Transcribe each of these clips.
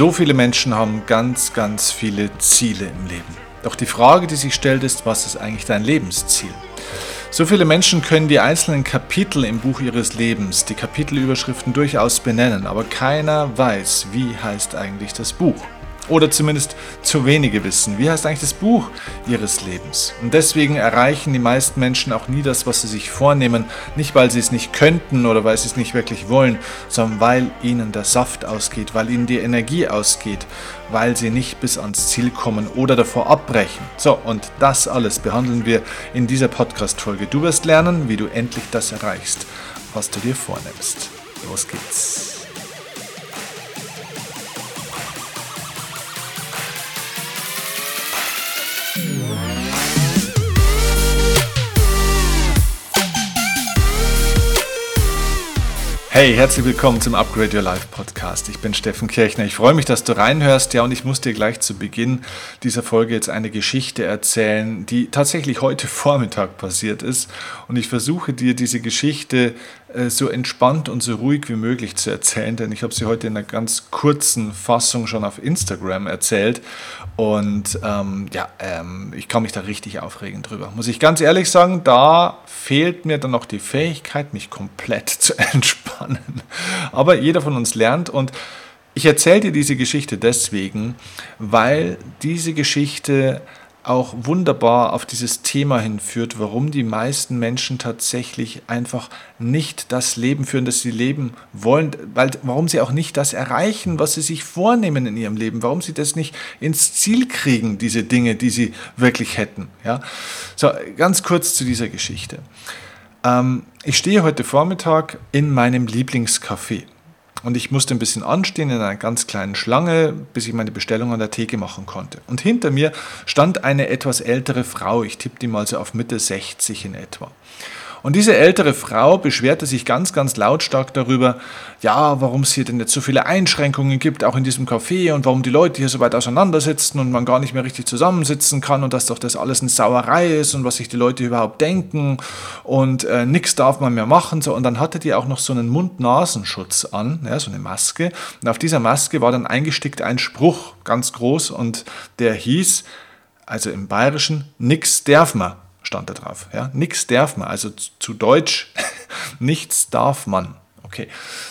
So viele Menschen haben ganz, ganz viele Ziele im Leben. Doch die Frage, die sich stellt, ist, was ist eigentlich dein Lebensziel? So viele Menschen können die einzelnen Kapitel im Buch ihres Lebens, die Kapitelüberschriften durchaus benennen, aber keiner weiß, wie heißt eigentlich das Buch oder zumindest zu wenige wissen. Wie heißt eigentlich das Buch ihres Lebens? Und deswegen erreichen die meisten Menschen auch nie das, was sie sich vornehmen, nicht weil sie es nicht könnten oder weil sie es nicht wirklich wollen, sondern weil ihnen der Saft ausgeht, weil ihnen die Energie ausgeht, weil sie nicht bis ans Ziel kommen oder davor abbrechen. So, und das alles behandeln wir in dieser Podcast-Folge. Du wirst lernen, wie du endlich das erreichst, was du dir vornimmst. Los geht's. Hey, herzlich willkommen zum Upgrade Your Life Podcast. Ich bin Steffen Kirchner. Ich freue mich, dass du reinhörst. Ja, und ich muss dir gleich zu Beginn dieser Folge jetzt eine Geschichte erzählen, die tatsächlich heute Vormittag passiert ist. Und ich versuche dir diese Geschichte so entspannt und so ruhig wie möglich zu erzählen, denn ich habe sie heute in einer ganz kurzen Fassung schon auf Instagram erzählt und ähm, ja, ähm, ich kann mich da richtig aufregen drüber. Muss ich ganz ehrlich sagen, da fehlt mir dann noch die Fähigkeit, mich komplett zu entspannen. Aber jeder von uns lernt und ich erzähle dir diese Geschichte deswegen, weil diese Geschichte auch wunderbar auf dieses Thema hinführt, warum die meisten Menschen tatsächlich einfach nicht das Leben führen, das sie leben wollen, weil, warum sie auch nicht das erreichen, was sie sich vornehmen in ihrem Leben, warum sie das nicht ins Ziel kriegen, diese Dinge, die sie wirklich hätten. Ja? So, ganz kurz zu dieser Geschichte. Ähm, ich stehe heute Vormittag in meinem Lieblingscafé. Und ich musste ein bisschen anstehen in einer ganz kleinen Schlange, bis ich meine Bestellung an der Theke machen konnte. Und hinter mir stand eine etwas ältere Frau, ich tippe die mal so auf Mitte 60 in etwa. Und diese ältere Frau beschwerte sich ganz, ganz lautstark darüber, ja, warum es hier denn jetzt so viele Einschränkungen gibt, auch in diesem Café und warum die Leute hier so weit auseinandersitzen und man gar nicht mehr richtig zusammensitzen kann und dass doch das alles eine Sauerei ist und was sich die Leute überhaupt denken und äh, nichts darf man mehr machen. So. Und dann hatte die auch noch so einen Mund-Nasenschutz an, ja, so eine Maske. Und auf dieser Maske war dann eingestickt ein Spruch, ganz groß, und der hieß, also im Bayerischen, nix darf man stand da drauf. Ja? Nichts darf man, also zu Deutsch, nichts darf man. Okay.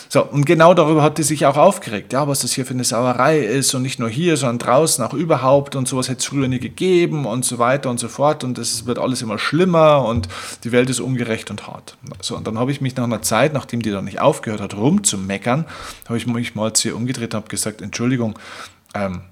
So, und genau darüber hat die sich auch aufgeregt, ja, was das hier für eine Sauerei ist und nicht nur hier, sondern draußen auch überhaupt und sowas hätte es früher nie gegeben und so weiter und so fort und es wird alles immer schlimmer und die Welt ist ungerecht und hart. So, und dann habe ich mich nach einer Zeit, nachdem die dann nicht aufgehört hat, rumzumeckern, habe ich mich mal zu ihr umgedreht und habe gesagt, Entschuldigung, ähm,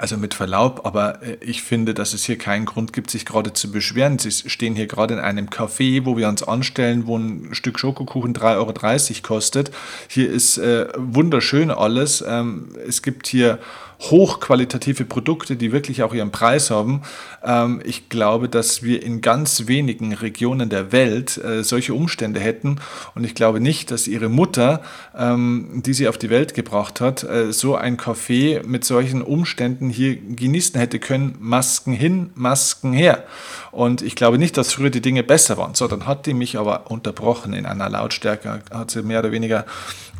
also mit Verlaub, aber äh, ich finde, dass es hier keinen Grund gibt, sich gerade zu beschweren. Sie stehen hier gerade in einem Café, wo wir uns anstellen, wo ein Stück Schokokuchen 3,30 Euro kostet. Hier ist äh, wunderschön alles. Ähm, es gibt hier hochqualitative Produkte, die wirklich auch ihren Preis haben. Ähm, ich glaube, dass wir in ganz wenigen Regionen der Welt äh, solche Umstände hätten. Und ich glaube nicht, dass ihre Mutter, ähm, die sie auf die Welt gebracht hat, äh, so ein Café mit solchen Umständen hier genießen hätte können. Masken hin, Masken her. Und ich glaube nicht, dass früher die Dinge besser waren. So, dann hat die mich aber unterbrochen in einer Lautstärke, hat sie mehr oder weniger,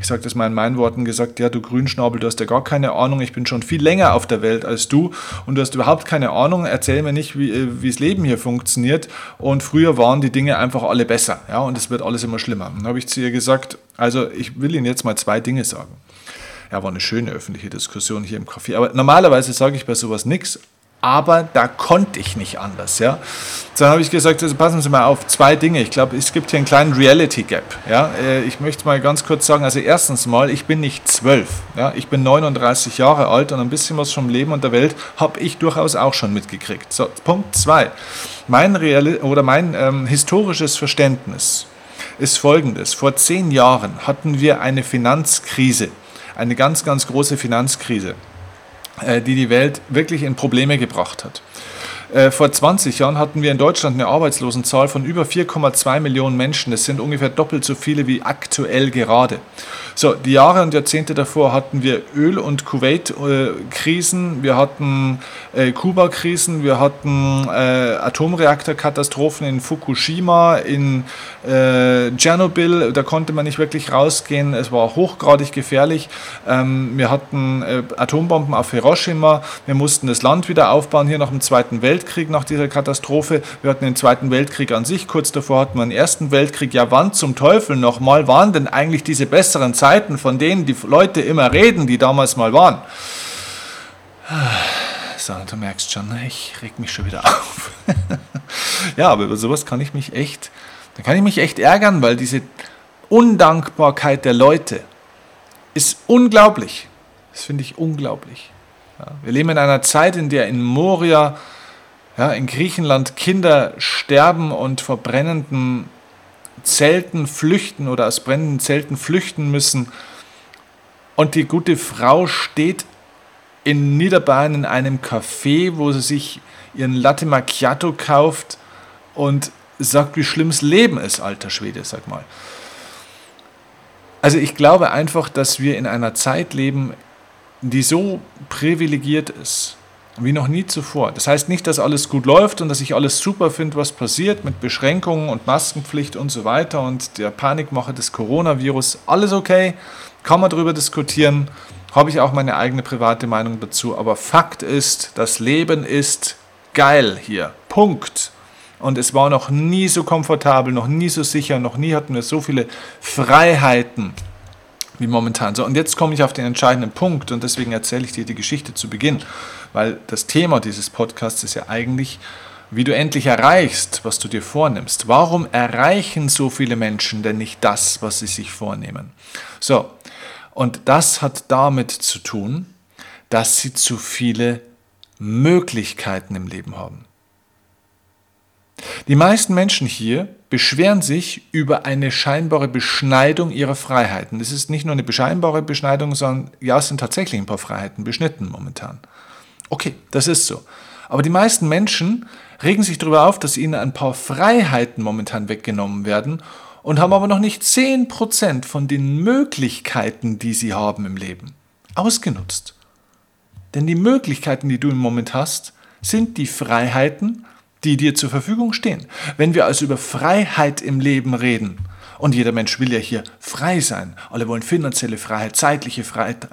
ich sage das mal in meinen Worten, gesagt, ja, du Grünschnabel, du hast ja gar keine Ahnung, ich bin schon viel länger auf der Welt als du und du hast überhaupt keine Ahnung, erzähl mir nicht, wie, äh, wie das Leben hier funktioniert. Und früher waren die Dinge einfach alle besser, ja, und es wird alles immer schlimmer. Dann habe ich zu ihr gesagt, also ich will Ihnen jetzt mal zwei Dinge sagen. Ja, war eine schöne öffentliche Diskussion hier im Café. Aber normalerweise sage ich bei sowas nichts, aber da konnte ich nicht anders. Ja? Dann habe ich gesagt, also passen Sie mal auf, zwei Dinge. Ich glaube, es gibt hier einen kleinen Reality Gap. Ja? Äh, ich möchte mal ganz kurz sagen, also erstens mal, ich bin nicht zwölf. Ja? Ich bin 39 Jahre alt und ein bisschen was vom Leben und der Welt habe ich durchaus auch schon mitgekriegt. So, Punkt zwei. Mein, Reali oder mein ähm, historisches Verständnis ist folgendes. Vor zehn Jahren hatten wir eine Finanzkrise, eine ganz, ganz große Finanzkrise. Äh, die die Welt wirklich in Probleme gebracht hat. Äh, vor 20 Jahren hatten wir in Deutschland eine Arbeitslosenzahl von über 4,2 Millionen Menschen. Das sind ungefähr doppelt so viele wie aktuell gerade. So, die Jahre und Jahrzehnte davor hatten wir Öl- und Kuwait-Krisen, wir hatten äh, Kuba-Krisen, wir hatten äh, Atomreaktorkatastrophen in Fukushima, in äh, Tschernobyl, da konnte man nicht wirklich rausgehen, es war hochgradig gefährlich. Ähm, wir hatten äh, Atombomben auf Hiroshima, wir mussten das Land wieder aufbauen, hier nach dem Zweiten Weltkrieg, nach dieser Katastrophe. Wir hatten den Zweiten Weltkrieg an sich, kurz davor hatten wir den Ersten Weltkrieg. Ja, wann zum Teufel nochmal waren denn eigentlich diese besseren Zeiten? Zeiten, von denen die Leute immer reden, die damals mal waren. So, du merkst schon, ich reg mich schon wieder auf. ja, aber über sowas kann ich mich echt, da kann ich mich echt ärgern, weil diese Undankbarkeit der Leute ist unglaublich. Das finde ich unglaublich. Ja, wir leben in einer Zeit, in der in Moria, ja, in Griechenland Kinder sterben und vor brennenden Zelten flüchten oder aus brennenden Zelten flüchten müssen. Und die gute Frau steht in Niederbayern in einem Café, wo sie sich ihren Latte Macchiato kauft und sagt, wie schlimm das Leben ist, alter Schwede, sag mal. Also ich glaube einfach, dass wir in einer Zeit leben, die so privilegiert ist, wie noch nie zuvor. Das heißt nicht, dass alles gut läuft und dass ich alles super finde, was passiert mit Beschränkungen und Maskenpflicht und so weiter und der Panikmache des Coronavirus. Alles okay, kann man darüber diskutieren, habe ich auch meine eigene private Meinung dazu. Aber Fakt ist, das Leben ist geil hier. Punkt. Und es war noch nie so komfortabel, noch nie so sicher, noch nie hatten wir so viele Freiheiten wie momentan. So, und jetzt komme ich auf den entscheidenden Punkt und deswegen erzähle ich dir die Geschichte zu Beginn, weil das Thema dieses Podcasts ist ja eigentlich, wie du endlich erreichst, was du dir vornimmst. Warum erreichen so viele Menschen denn nicht das, was sie sich vornehmen? So, und das hat damit zu tun, dass sie zu viele Möglichkeiten im Leben haben. Die meisten Menschen hier beschweren sich über eine scheinbare Beschneidung ihrer Freiheiten. Es ist nicht nur eine scheinbare Beschneidung, sondern ja, es sind tatsächlich ein paar Freiheiten beschnitten momentan. Okay, das ist so. Aber die meisten Menschen regen sich darüber auf, dass ihnen ein paar Freiheiten momentan weggenommen werden und haben aber noch nicht 10% von den Möglichkeiten, die sie haben im Leben, ausgenutzt. Denn die Möglichkeiten, die du im Moment hast, sind die Freiheiten, die dir zur Verfügung stehen. Wenn wir also über Freiheit im Leben reden, und jeder Mensch will ja hier frei sein. Alle wollen finanzielle Freiheit, zeitliche Freiheit,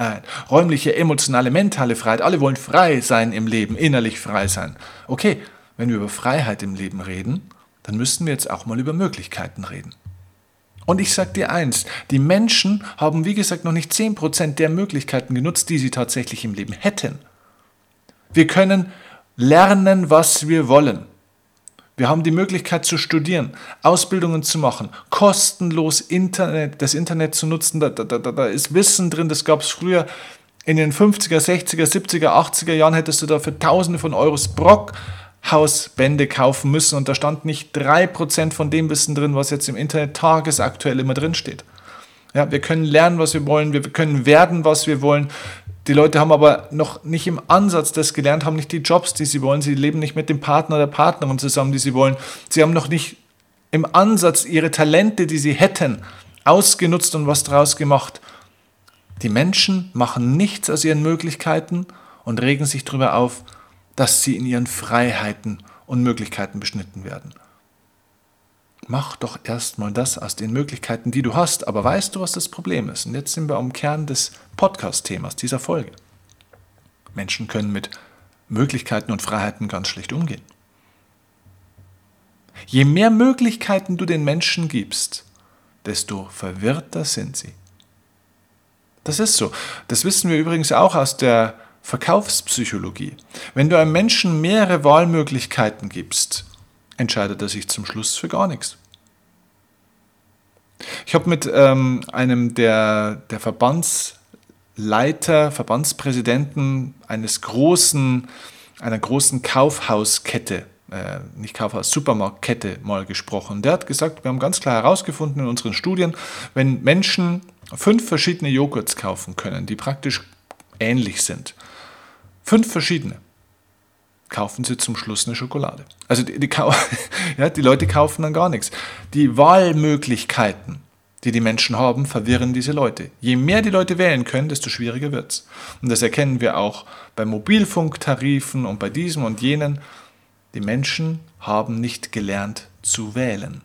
räumliche, emotionale, mentale Freiheit. Alle wollen frei sein im Leben, innerlich frei sein. Okay, wenn wir über Freiheit im Leben reden, dann müssten wir jetzt auch mal über Möglichkeiten reden. Und ich sage dir eins, die Menschen haben wie gesagt noch nicht 10% der Möglichkeiten genutzt, die sie tatsächlich im Leben hätten. Wir können lernen, was wir wollen. Wir haben die Möglichkeit zu studieren, Ausbildungen zu machen, kostenlos Internet, das Internet zu nutzen. Da, da, da, da ist Wissen drin, das gab es früher in den 50er, 60er, 70er, 80er Jahren hättest du da für Tausende von Euros Brockhausbände kaufen müssen und da stand nicht 3% von dem Wissen drin, was jetzt im Internet tagesaktuell immer drin steht. Ja, wir können lernen, was wir wollen, wir können werden, was wir wollen. Die Leute haben aber noch nicht im Ansatz das gelernt, haben nicht die Jobs, die sie wollen. Sie leben nicht mit dem Partner oder Partnerin zusammen, die sie wollen. Sie haben noch nicht im Ansatz ihre Talente, die sie hätten, ausgenutzt und was daraus gemacht. Die Menschen machen nichts aus ihren Möglichkeiten und regen sich darüber auf, dass sie in ihren Freiheiten und Möglichkeiten beschnitten werden. Mach doch erstmal das aus den Möglichkeiten, die du hast. Aber weißt du, was das Problem ist? Und jetzt sind wir am Kern des Podcast-Themas dieser Folge. Menschen können mit Möglichkeiten und Freiheiten ganz schlecht umgehen. Je mehr Möglichkeiten du den Menschen gibst, desto verwirrter sind sie. Das ist so. Das wissen wir übrigens auch aus der Verkaufspsychologie. Wenn du einem Menschen mehrere Wahlmöglichkeiten gibst, entscheidet er sich zum Schluss für gar nichts. Ich habe mit ähm, einem der, der Verbandsleiter, Verbandspräsidenten eines großen, einer großen Kaufhauskette, äh, nicht Kaufhaus, Supermarktkette mal gesprochen. Der hat gesagt, wir haben ganz klar herausgefunden in unseren Studien, wenn Menschen fünf verschiedene Joghurts kaufen können, die praktisch ähnlich sind, fünf verschiedene, kaufen sie zum Schluss eine Schokolade. Also die, die, ja, die Leute kaufen dann gar nichts. Die Wahlmöglichkeiten, die die Menschen haben, verwirren diese Leute. Je mehr die Leute wählen können, desto schwieriger wird es. Und das erkennen wir auch bei Mobilfunktarifen und bei diesem und jenen. Die Menschen haben nicht gelernt zu wählen.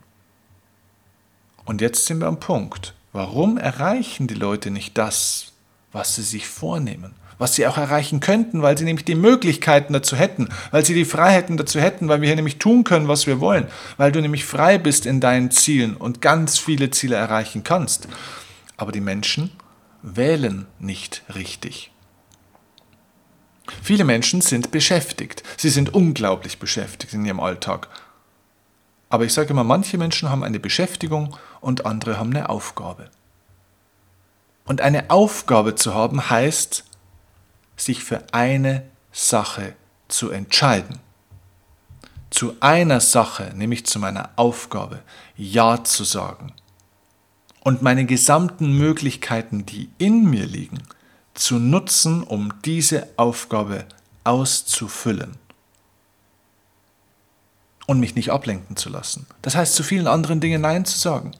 Und jetzt sind wir am Punkt. Warum erreichen die Leute nicht das, was sie sich vornehmen? Was sie auch erreichen könnten, weil sie nämlich die Möglichkeiten dazu hätten, weil sie die Freiheiten dazu hätten, weil wir hier nämlich tun können, was wir wollen, weil du nämlich frei bist in deinen Zielen und ganz viele Ziele erreichen kannst. Aber die Menschen wählen nicht richtig. Viele Menschen sind beschäftigt. Sie sind unglaublich beschäftigt in ihrem Alltag. Aber ich sage immer, manche Menschen haben eine Beschäftigung und andere haben eine Aufgabe. Und eine Aufgabe zu haben heißt, sich für eine Sache zu entscheiden. Zu einer Sache, nämlich zu meiner Aufgabe, Ja zu sagen. Und meine gesamten Möglichkeiten, die in mir liegen, zu nutzen, um diese Aufgabe auszufüllen. Und mich nicht ablenken zu lassen. Das heißt, zu vielen anderen Dingen Nein zu sagen.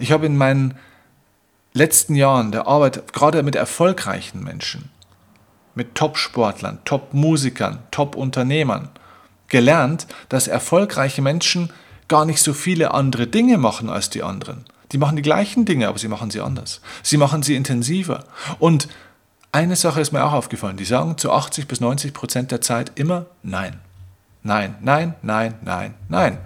Ich habe in meinen letzten Jahren der Arbeit, gerade mit erfolgreichen Menschen, mit Top-Sportlern, Top-Musikern, Top-Unternehmern gelernt, dass erfolgreiche Menschen gar nicht so viele andere Dinge machen als die anderen. Die machen die gleichen Dinge, aber sie machen sie anders. Sie machen sie intensiver. Und eine Sache ist mir auch aufgefallen. Die sagen zu 80 bis 90 Prozent der Zeit immer Nein. Nein, nein, nein, nein, nein.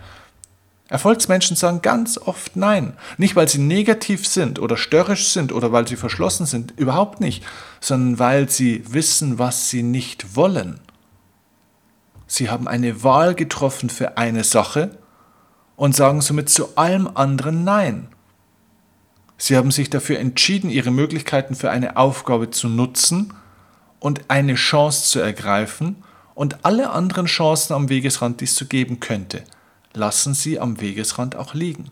Erfolgsmenschen sagen ganz oft Nein. Nicht, weil sie negativ sind oder störrisch sind oder weil sie verschlossen sind, überhaupt nicht, sondern weil sie wissen, was sie nicht wollen. Sie haben eine Wahl getroffen für eine Sache und sagen somit zu allem anderen Nein. Sie haben sich dafür entschieden, ihre Möglichkeiten für eine Aufgabe zu nutzen und eine Chance zu ergreifen und alle anderen Chancen am Wegesrand, die es zu geben könnte – lassen sie am Wegesrand auch liegen.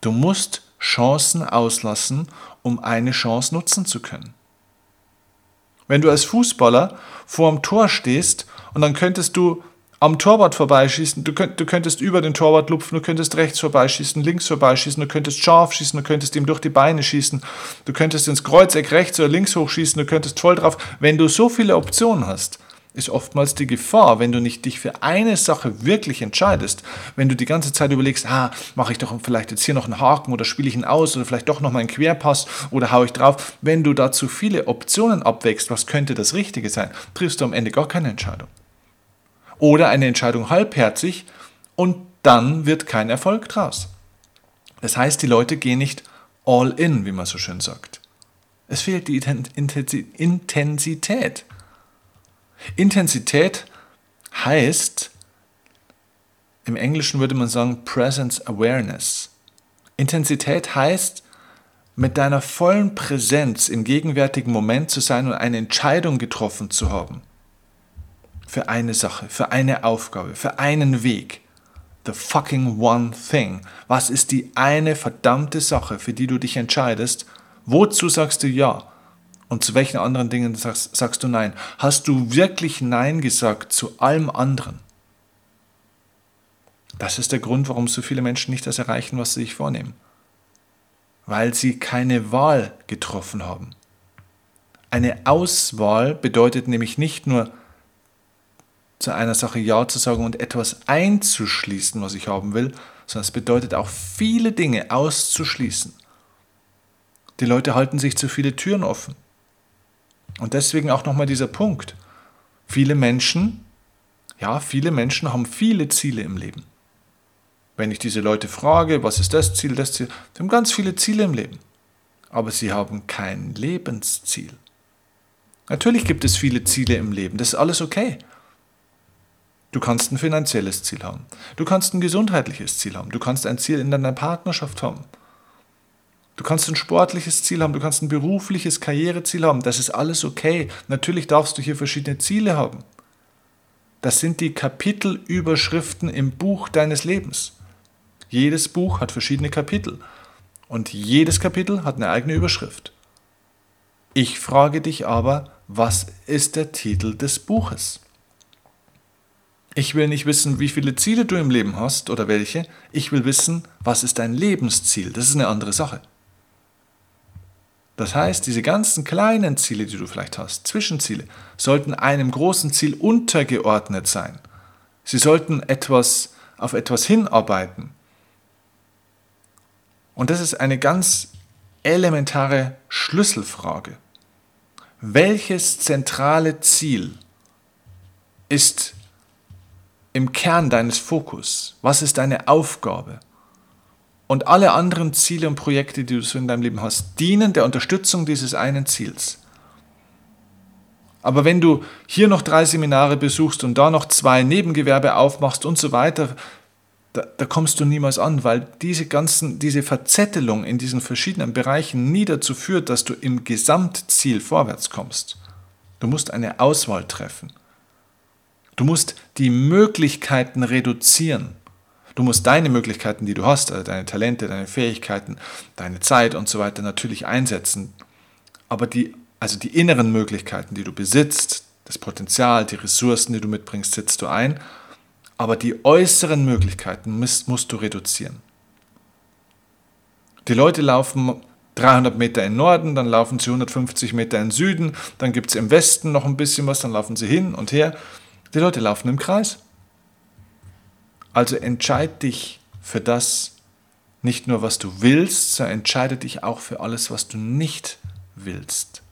Du musst Chancen auslassen, um eine Chance nutzen zu können. Wenn du als Fußballer vor dem Tor stehst und dann könntest du am Torwart vorbeischießen, du, könnt, du könntest über den Torwart lupfen, du könntest rechts vorbeischießen, links vorbeischießen, du könntest scharf schießen, du könntest ihm durch die Beine schießen, du könntest ins Kreuzeck rechts oder links hochschießen, du könntest voll drauf. Wenn du so viele Optionen hast, ist oftmals die Gefahr, wenn du nicht dich für eine Sache wirklich entscheidest, wenn du die ganze Zeit überlegst, ah, mache ich doch vielleicht jetzt hier noch einen Haken oder spiele ich ihn aus oder vielleicht doch noch mal einen Querpass oder haue ich drauf, wenn du da zu viele Optionen abwächst, was könnte das Richtige sein, triffst du am Ende gar keine Entscheidung. Oder eine Entscheidung halbherzig und dann wird kein Erfolg draus. Das heißt, die Leute gehen nicht all in, wie man so schön sagt. Es fehlt die Intensität. Intensität heißt, im Englischen würde man sagen Presence Awareness. Intensität heißt, mit deiner vollen Präsenz im gegenwärtigen Moment zu sein und eine Entscheidung getroffen zu haben. Für eine Sache, für eine Aufgabe, für einen Weg. The fucking one thing. Was ist die eine verdammte Sache, für die du dich entscheidest? Wozu sagst du ja? Und zu welchen anderen Dingen sagst, sagst du Nein? Hast du wirklich Nein gesagt zu allem anderen? Das ist der Grund, warum so viele Menschen nicht das erreichen, was sie sich vornehmen. Weil sie keine Wahl getroffen haben. Eine Auswahl bedeutet nämlich nicht nur zu einer Sache Ja zu sagen und etwas einzuschließen, was ich haben will, sondern es bedeutet auch viele Dinge auszuschließen. Die Leute halten sich zu viele Türen offen. Und deswegen auch nochmal dieser Punkt. Viele Menschen, ja, viele Menschen haben viele Ziele im Leben. Wenn ich diese Leute frage, was ist das Ziel, das Ziel, sie haben ganz viele Ziele im Leben. Aber sie haben kein Lebensziel. Natürlich gibt es viele Ziele im Leben, das ist alles okay. Du kannst ein finanzielles Ziel haben. Du kannst ein gesundheitliches Ziel haben. Du kannst ein Ziel in deiner Partnerschaft haben. Du kannst ein sportliches Ziel haben, du kannst ein berufliches Karriereziel haben, das ist alles okay. Natürlich darfst du hier verschiedene Ziele haben. Das sind die Kapitelüberschriften im Buch deines Lebens. Jedes Buch hat verschiedene Kapitel und jedes Kapitel hat eine eigene Überschrift. Ich frage dich aber, was ist der Titel des Buches? Ich will nicht wissen, wie viele Ziele du im Leben hast oder welche. Ich will wissen, was ist dein Lebensziel. Das ist eine andere Sache. Das heißt, diese ganzen kleinen Ziele, die du vielleicht hast, Zwischenziele, sollten einem großen Ziel untergeordnet sein. Sie sollten etwas auf etwas hinarbeiten. Und das ist eine ganz elementare Schlüsselfrage. Welches zentrale Ziel ist im Kern deines Fokus? Was ist deine Aufgabe? Und alle anderen Ziele und Projekte, die du so in deinem Leben hast, dienen der Unterstützung dieses einen Ziels. Aber wenn du hier noch drei Seminare besuchst und da noch zwei Nebengewerbe aufmachst und so weiter, da, da, kommst du niemals an, weil diese ganzen, diese Verzettelung in diesen verschiedenen Bereichen nie dazu führt, dass du im Gesamtziel vorwärts kommst. Du musst eine Auswahl treffen. Du musst die Möglichkeiten reduzieren. Du musst deine Möglichkeiten, die du hast, also deine Talente, deine Fähigkeiten, deine Zeit und so weiter natürlich einsetzen. Aber die, also die inneren Möglichkeiten, die du besitzt, das Potenzial, die Ressourcen, die du mitbringst, setzt du ein. Aber die äußeren Möglichkeiten musst, musst du reduzieren. Die Leute laufen 300 Meter in Norden, dann laufen sie 150 Meter in Süden, dann gibt es im Westen noch ein bisschen was, dann laufen sie hin und her. Die Leute laufen im Kreis. Also entscheid dich für das, nicht nur was du willst, sondern entscheide dich auch für alles, was du nicht willst.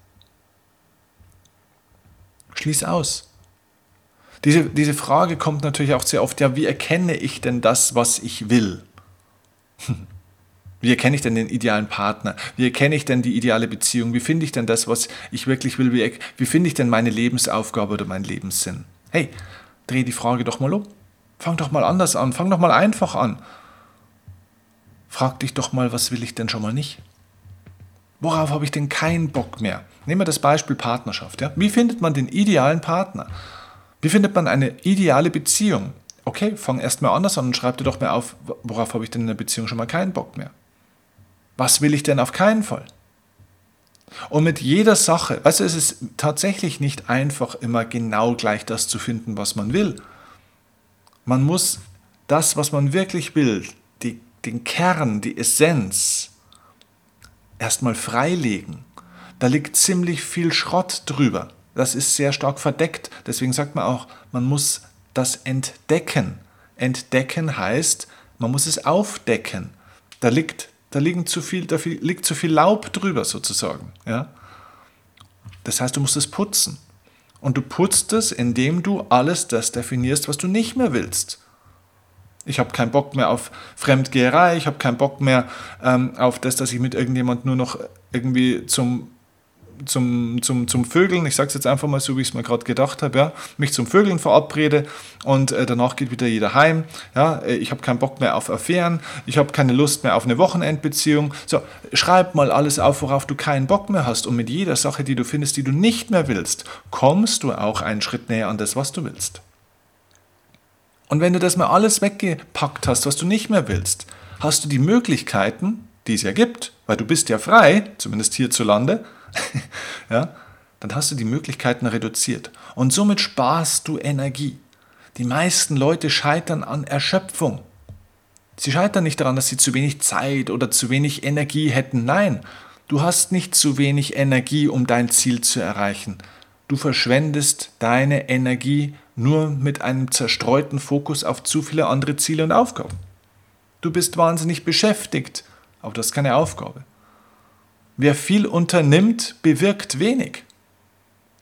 Schließ aus. Diese, diese Frage kommt natürlich auch sehr oft, ja, wie erkenne ich denn das, was ich will? Wie erkenne ich denn den idealen Partner? Wie erkenne ich denn die ideale Beziehung? Wie finde ich denn das, was ich wirklich will? Wie, wie finde ich denn meine Lebensaufgabe oder meinen Lebenssinn? Hey, dreh die Frage doch mal um. Fang doch mal anders an, fang doch mal einfach an. Frag dich doch mal, was will ich denn schon mal nicht? Worauf habe ich denn keinen Bock mehr? Nehmen wir das Beispiel Partnerschaft. Ja? Wie findet man den idealen Partner? Wie findet man eine ideale Beziehung? Okay, fang erst mal anders an und schreib dir doch mal auf, worauf habe ich denn in der Beziehung schon mal keinen Bock mehr? Was will ich denn auf keinen Fall? Und mit jeder Sache, du, es ist tatsächlich nicht einfach, immer genau gleich das zu finden, was man will. Man muss das, was man wirklich will, die, den Kern, die Essenz, erstmal freilegen. Da liegt ziemlich viel Schrott drüber. Das ist sehr stark verdeckt. Deswegen sagt man auch, man muss das entdecken. Entdecken heißt, man muss es aufdecken. Da liegt, da liegen zu viel, da liegt zu viel Laub drüber sozusagen. Ja? Das heißt, du musst es putzen. Und du putzt es, indem du alles das definierst, was du nicht mehr willst. Ich habe keinen Bock mehr auf Fremdgeherei, ich habe keinen Bock mehr ähm, auf das, dass ich mit irgendjemand nur noch irgendwie zum zum, zum, zum Vögeln, ich sage es jetzt einfach mal so, wie ich es mir gerade gedacht habe, ja, mich zum Vögeln verabrede und äh, danach geht wieder jeder heim. Ja, äh, ich habe keinen Bock mehr auf Affären, ich habe keine Lust mehr auf eine Wochenendbeziehung. So, schreib mal alles auf, worauf du keinen Bock mehr hast und mit jeder Sache, die du findest, die du nicht mehr willst, kommst du auch einen Schritt näher an das, was du willst. Und wenn du das mal alles weggepackt hast, was du nicht mehr willst, hast du die Möglichkeiten, die es ja gibt, weil du bist ja frei, zumindest hierzulande, ja, dann hast du die Möglichkeiten reduziert. Und somit sparst du Energie. Die meisten Leute scheitern an Erschöpfung. Sie scheitern nicht daran, dass sie zu wenig Zeit oder zu wenig Energie hätten. Nein, du hast nicht zu wenig Energie, um dein Ziel zu erreichen. Du verschwendest deine Energie nur mit einem zerstreuten Fokus auf zu viele andere Ziele und Aufgaben. Du bist wahnsinnig beschäftigt, aber das ist keine Aufgabe. Wer viel unternimmt, bewirkt wenig.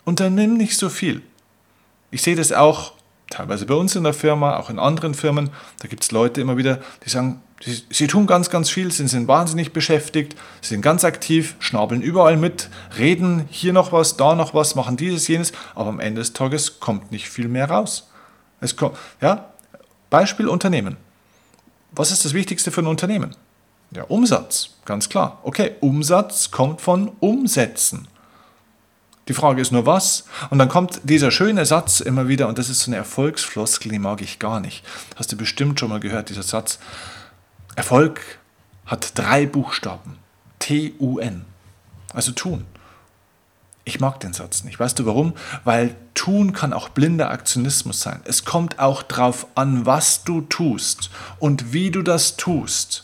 Unternimm nicht so viel. Ich sehe das auch teilweise bei uns in der Firma, auch in anderen Firmen. Da gibt es Leute immer wieder, die sagen, sie, sie, tun ganz, ganz viel, sie sind wahnsinnig beschäftigt, sie sind ganz aktiv, schnabeln überall mit, reden hier noch was, da noch was, machen dieses, jenes, aber am Ende des Tages kommt nicht viel mehr raus. Es kommt, ja, Beispiel Unternehmen. Was ist das Wichtigste für ein Unternehmen? Ja, Umsatz, ganz klar. Okay, Umsatz kommt von Umsätzen. Die Frage ist nur was. Und dann kommt dieser schöne Satz immer wieder, und das ist so eine Erfolgsfloskel, die mag ich gar nicht. Hast du bestimmt schon mal gehört, dieser Satz. Erfolg hat drei Buchstaben. T-U-N. Also tun. Ich mag den Satz nicht. Weißt du warum? Weil tun kann auch blinder Aktionismus sein. Es kommt auch darauf an, was du tust und wie du das tust.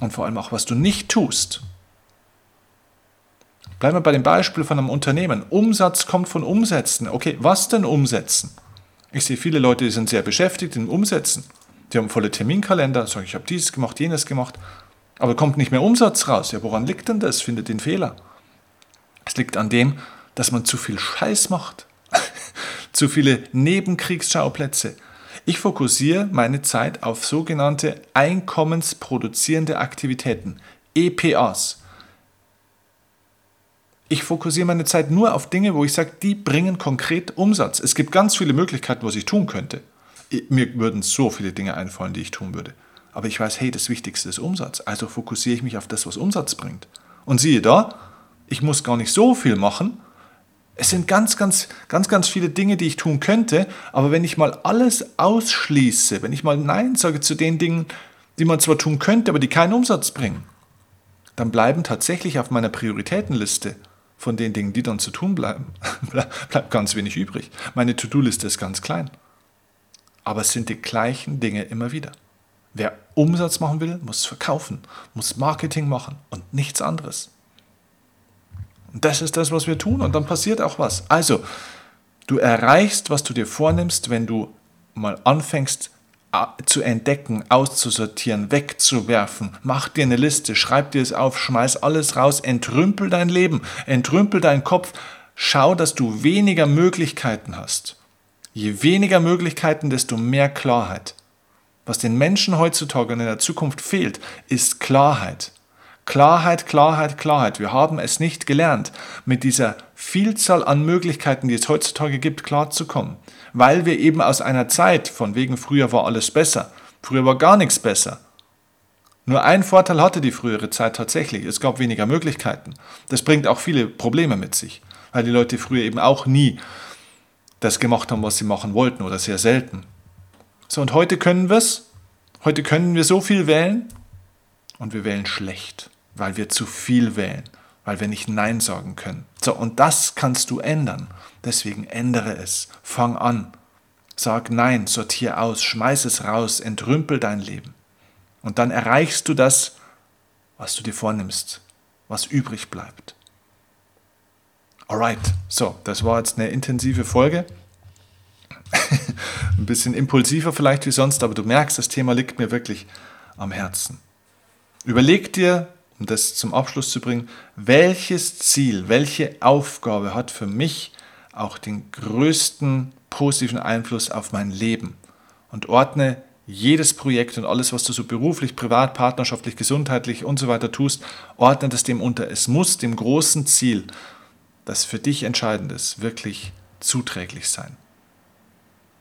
Und vor allem auch, was du nicht tust. Bleiben wir bei dem Beispiel von einem Unternehmen. Umsatz kommt von Umsätzen. Okay, was denn Umsetzen? Ich sehe viele Leute, die sind sehr beschäftigt in Umsätzen. Die haben volle Terminkalender, sagen, ich habe dieses gemacht, jenes gemacht. Aber kommt nicht mehr Umsatz raus. Ja, woran liegt denn das? Findet den Fehler. Es liegt an dem, dass man zu viel Scheiß macht. zu viele Nebenkriegsschauplätze. Ich fokussiere meine Zeit auf sogenannte einkommensproduzierende Aktivitäten, EPAs. Ich fokussiere meine Zeit nur auf Dinge, wo ich sage, die bringen konkret Umsatz. Es gibt ganz viele Möglichkeiten, was ich tun könnte. Mir würden so viele Dinge einfallen, die ich tun würde. Aber ich weiß, hey, das Wichtigste ist Umsatz. Also fokussiere ich mich auf das, was Umsatz bringt. Und siehe da, ich muss gar nicht so viel machen. Es sind ganz, ganz, ganz, ganz viele Dinge, die ich tun könnte. Aber wenn ich mal alles ausschließe, wenn ich mal Nein sage zu den Dingen, die man zwar tun könnte, aber die keinen Umsatz bringen, dann bleiben tatsächlich auf meiner Prioritätenliste von den Dingen, die dann zu tun bleiben, bleibt ganz wenig übrig. Meine To-Do-Liste ist ganz klein. Aber es sind die gleichen Dinge immer wieder. Wer Umsatz machen will, muss verkaufen, muss Marketing machen und nichts anderes. Und das ist das, was wir tun und dann passiert auch was. Also, du erreichst, was du dir vornimmst, wenn du mal anfängst, zu entdecken, auszusortieren, wegzuwerfen. Mach dir eine Liste, schreib dir es auf, schmeiß alles raus, entrümpel dein Leben, entrümpel deinen Kopf, schau, dass du weniger Möglichkeiten hast. Je weniger Möglichkeiten, desto mehr Klarheit. Was den Menschen heutzutage und in der Zukunft fehlt, ist Klarheit. Klarheit, Klarheit, Klarheit. Wir haben es nicht gelernt, mit dieser Vielzahl an Möglichkeiten, die es heutzutage gibt, klarzukommen weil wir eben aus einer Zeit, von wegen früher war alles besser, früher war gar nichts besser. Nur ein Vorteil hatte die frühere Zeit tatsächlich, es gab weniger Möglichkeiten. Das bringt auch viele Probleme mit sich, weil die Leute früher eben auch nie das gemacht haben, was sie machen wollten oder sehr selten. So, und heute können wir es. Heute können wir so viel wählen und wir wählen schlecht, weil wir zu viel wählen, weil wir nicht Nein sagen können. So, und das kannst du ändern. Deswegen ändere es. Fang an. Sag Nein, sortier aus, schmeiß es raus, entrümpel dein Leben. Und dann erreichst du das, was du dir vornimmst, was übrig bleibt. Alright, so, das war jetzt eine intensive Folge. Ein bisschen impulsiver vielleicht wie sonst, aber du merkst, das Thema liegt mir wirklich am Herzen. Überleg dir, um das zum Abschluss zu bringen, welches Ziel, welche Aufgabe hat für mich auch den größten positiven Einfluss auf mein Leben und ordne jedes Projekt und alles, was du so beruflich, privat, partnerschaftlich, gesundheitlich und so weiter tust, ordne das dem unter. Es muss dem großen Ziel, das für dich entscheidend ist, wirklich zuträglich sein.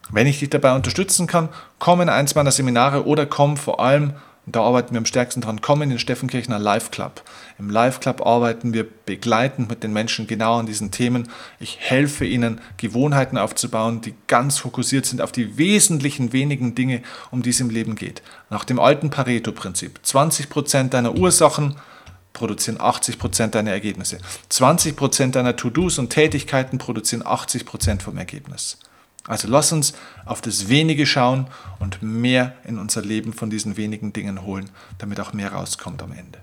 Wenn ich dich dabei unterstützen kann, komm in eins meiner Seminare oder komm vor allem da arbeiten wir am stärksten dran. Komm in den Steffenkirchener Live Club. Im Live Club arbeiten wir begleitend mit den Menschen genau an diesen Themen. Ich helfe ihnen, Gewohnheiten aufzubauen, die ganz fokussiert sind auf die wesentlichen wenigen Dinge, um die es im Leben geht. Nach dem alten Pareto-Prinzip. 20% deiner Ursachen produzieren 80% deiner Ergebnisse. 20% deiner To-Dos und Tätigkeiten produzieren 80% vom Ergebnis. Also lass uns auf das Wenige schauen und mehr in unser Leben von diesen wenigen Dingen holen, damit auch mehr rauskommt am Ende.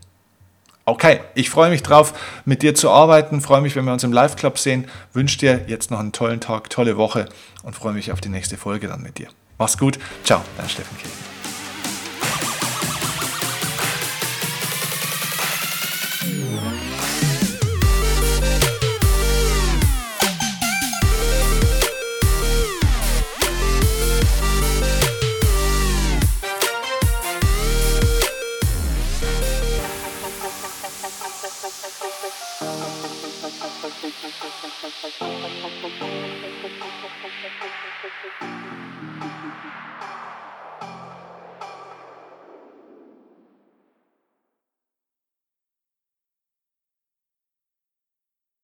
Okay, ich freue mich drauf, mit dir zu arbeiten, freue mich, wenn wir uns im Live Club sehen, wünsche dir jetzt noch einen tollen Tag, tolle Woche und freue mich auf die nächste Folge dann mit dir. Mach's gut, ciao, dein Steffen Kirchner.